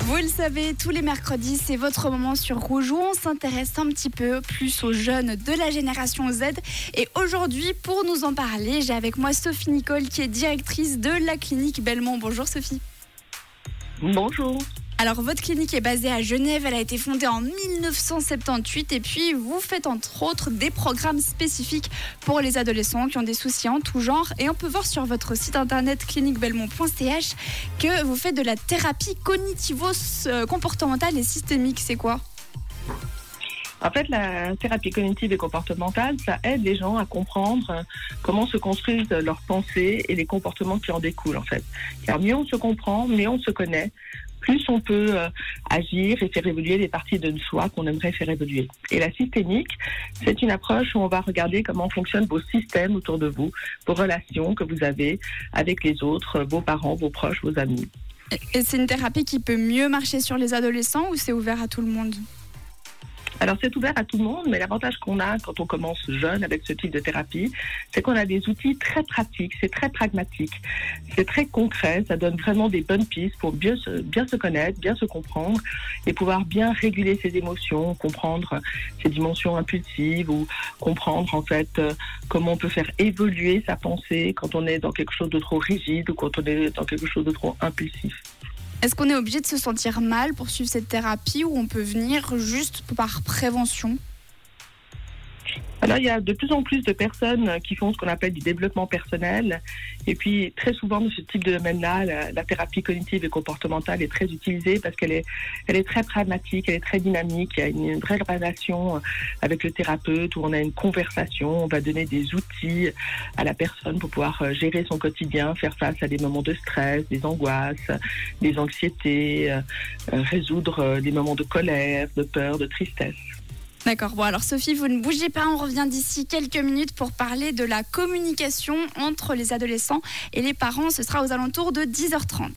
Vous le savez, tous les mercredis, c'est votre moment sur Rouge où on s'intéresse un petit peu plus aux jeunes de la génération Z. Et aujourd'hui, pour nous en parler, j'ai avec moi Sophie Nicole qui est directrice de la clinique Belmont. Bonjour Sophie. Bonjour. Alors, votre clinique est basée à Genève. Elle a été fondée en 1978. Et puis, vous faites entre autres des programmes spécifiques pour les adolescents qui ont des soucis en tout genre. Et on peut voir sur votre site internet cliniquebelmont.ch que vous faites de la thérapie cognitivo-comportementale et systémique. C'est quoi? En fait, la thérapie cognitive et comportementale, ça aide les gens à comprendre comment se construisent leurs pensées et les comportements qui en découlent, en fait. Car mieux on se comprend, mieux on se connaît, plus on peut euh, agir et faire évoluer les parties de soi qu'on aimerait faire évoluer. Et la systémique, c'est une approche où on va regarder comment fonctionnent vos systèmes autour de vous, vos relations que vous avez avec les autres, vos parents, vos proches, vos amis. Et c'est une thérapie qui peut mieux marcher sur les adolescents ou c'est ouvert à tout le monde? Alors c'est ouvert à tout le monde, mais l'avantage qu'on a quand on commence jeune avec ce type de thérapie, c'est qu'on a des outils très pratiques, c'est très pragmatique, c'est très concret, ça donne vraiment des bonnes pistes pour bien se, connaître, bien se comprendre et pouvoir bien réguler ses émotions, comprendre ses dimensions impulsives ou comprendre en fait euh, comment on peut faire évoluer sa pensée quand on est dans quelque chose de trop rigide ou quand on est dans quelque chose de trop impulsif. Est-ce qu'on est obligé de se sentir mal pour suivre cette thérapie ou on peut venir juste par prévention? Alors, il y a de plus en plus de personnes qui font ce qu'on appelle du développement personnel. Et puis, très souvent, dans ce type de domaine-là, la, thérapie cognitive et comportementale est très utilisée parce qu'elle est, elle est très pragmatique, elle est très dynamique. Il y a une, vraie relation avec le thérapeute où on a une conversation. On va donner des outils à la personne pour pouvoir euh, gérer son quotidien, faire face à des moments de stress, des angoisses, des anxiétés, euh, euh, résoudre des moments de colère, de peur, de tristesse. D'accord. Bon, alors Sophie, vous ne bougez pas. On revient d'ici quelques minutes pour parler de la communication entre les adolescents et les parents. Ce sera aux alentours de 10h30.